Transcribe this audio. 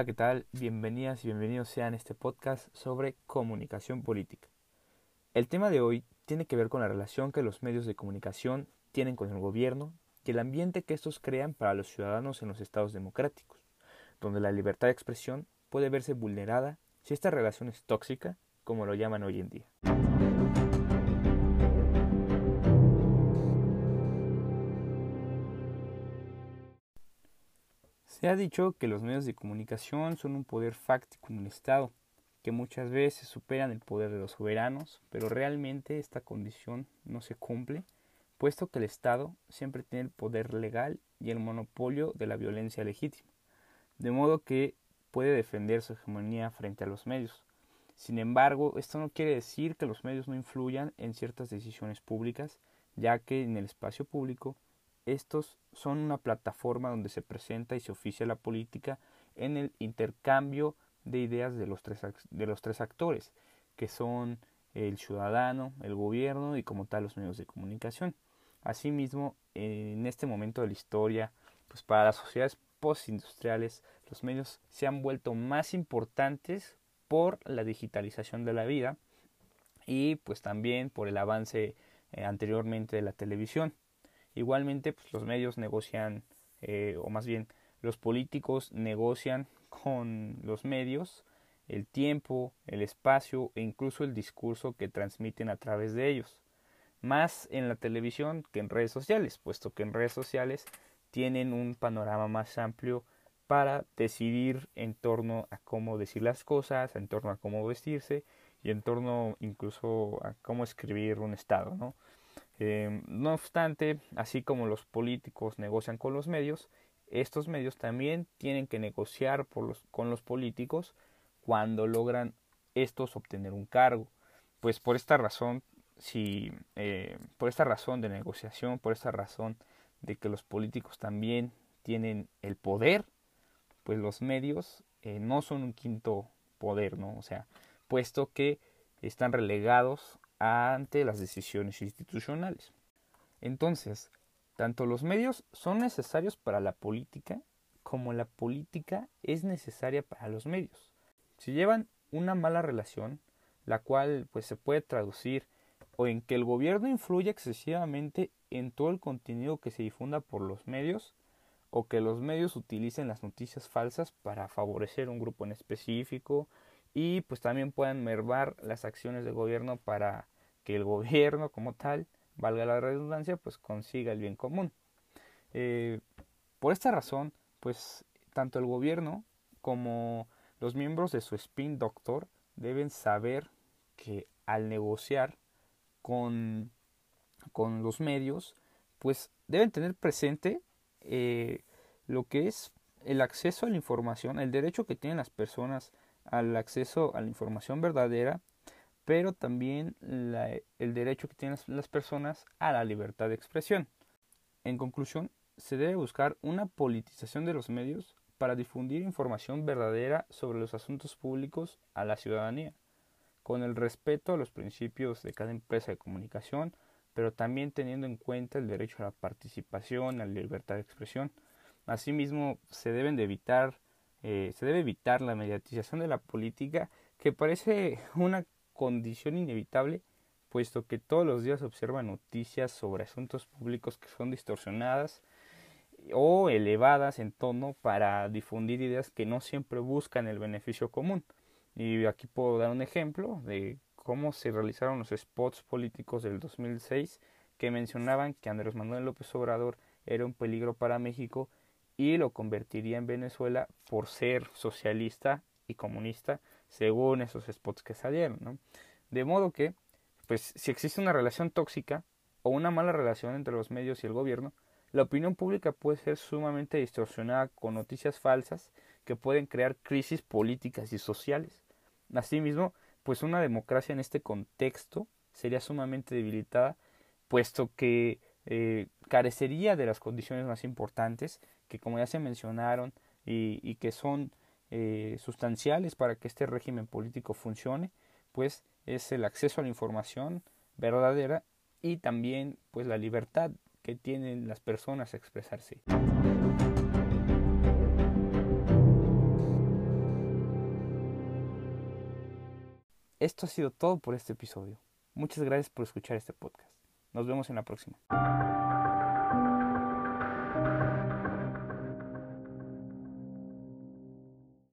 Hola, ¿qué tal? Bienvenidas y bienvenidos sean a este podcast sobre comunicación política. El tema de hoy tiene que ver con la relación que los medios de comunicación tienen con el gobierno y el ambiente que estos crean para los ciudadanos en los estados democráticos, donde la libertad de expresión puede verse vulnerada si esta relación es tóxica, como lo llaman hoy en día. Se ha dicho que los medios de comunicación son un poder fáctico en el Estado, que muchas veces superan el poder de los soberanos, pero realmente esta condición no se cumple, puesto que el Estado siempre tiene el poder legal y el monopolio de la violencia legítima, de modo que puede defender su hegemonía frente a los medios. Sin embargo, esto no quiere decir que los medios no influyan en ciertas decisiones públicas, ya que en el espacio público estos son una plataforma donde se presenta y se oficia la política en el intercambio de ideas de los tres, de los tres actores, que son el ciudadano, el gobierno y como tal los medios de comunicación. Asimismo, en este momento de la historia, pues para las sociedades postindustriales, los medios se han vuelto más importantes por la digitalización de la vida y pues también por el avance eh, anteriormente de la televisión. Igualmente, pues, los medios negocian, eh, o más bien los políticos negocian con los medios el tiempo, el espacio e incluso el discurso que transmiten a través de ellos. Más en la televisión que en redes sociales, puesto que en redes sociales tienen un panorama más amplio para decidir en torno a cómo decir las cosas, en torno a cómo vestirse y en torno incluso a cómo escribir un estado, ¿no? Em, no obstante, así como los políticos negocian con los medios, estos medios también tienen que negociar con los políticos cuando logran estos obtener un cargo. Pues por esta razón, si, eh, por esta razón de negociación, por esta razón de que los políticos también tienen el poder, pues los medios eh, no son un quinto poder, ¿no? O sea, puesto que están relegados ante las decisiones institucionales. Entonces, tanto los medios son necesarios para la política como la política es necesaria para los medios. Si llevan una mala relación, la cual pues se puede traducir o en que el gobierno influye excesivamente en todo el contenido que se difunda por los medios o que los medios utilicen las noticias falsas para favorecer un grupo en específico y pues también puedan mervar las acciones del gobierno para que el gobierno como tal, valga la redundancia, pues consiga el bien común. Eh, por esta razón, pues tanto el gobierno como los miembros de su spin doctor deben saber que al negociar con, con los medios, pues deben tener presente eh, lo que es el acceso a la información, el derecho que tienen las personas al acceso a la información verdadera, pero también el derecho que tienen las personas a la libertad de expresión. En conclusión, se debe buscar una politización de los medios para difundir información verdadera sobre los asuntos públicos a la ciudadanía, con el respeto a los principios de cada empresa de comunicación, pero también teniendo en cuenta el derecho a la participación, a la libertad de expresión. Asimismo, se deben de evitar eh, se debe evitar la mediatización de la política, que parece una condición inevitable, puesto que todos los días se observan noticias sobre asuntos públicos que son distorsionadas o elevadas en tono para difundir ideas que no siempre buscan el beneficio común. Y aquí puedo dar un ejemplo de cómo se realizaron los spots políticos del 2006 que mencionaban que Andrés Manuel López Obrador era un peligro para México y lo convertiría en Venezuela por ser socialista y comunista según esos spots que salieron. ¿no? De modo que, pues si existe una relación tóxica o una mala relación entre los medios y el gobierno, la opinión pública puede ser sumamente distorsionada con noticias falsas que pueden crear crisis políticas y sociales. Asimismo, pues una democracia en este contexto sería sumamente debilitada, puesto que eh, carecería de las condiciones más importantes que como ya se mencionaron y, que son eh, sustanciales para que este régimen político funcione, pues es el acceso a la información verdadera y también pues la libertad que tienen las personas a expresarse. Esto ha sido todo por este episodio. Muchas gracias por escuchar este podcast. Nos vemos en la próxima.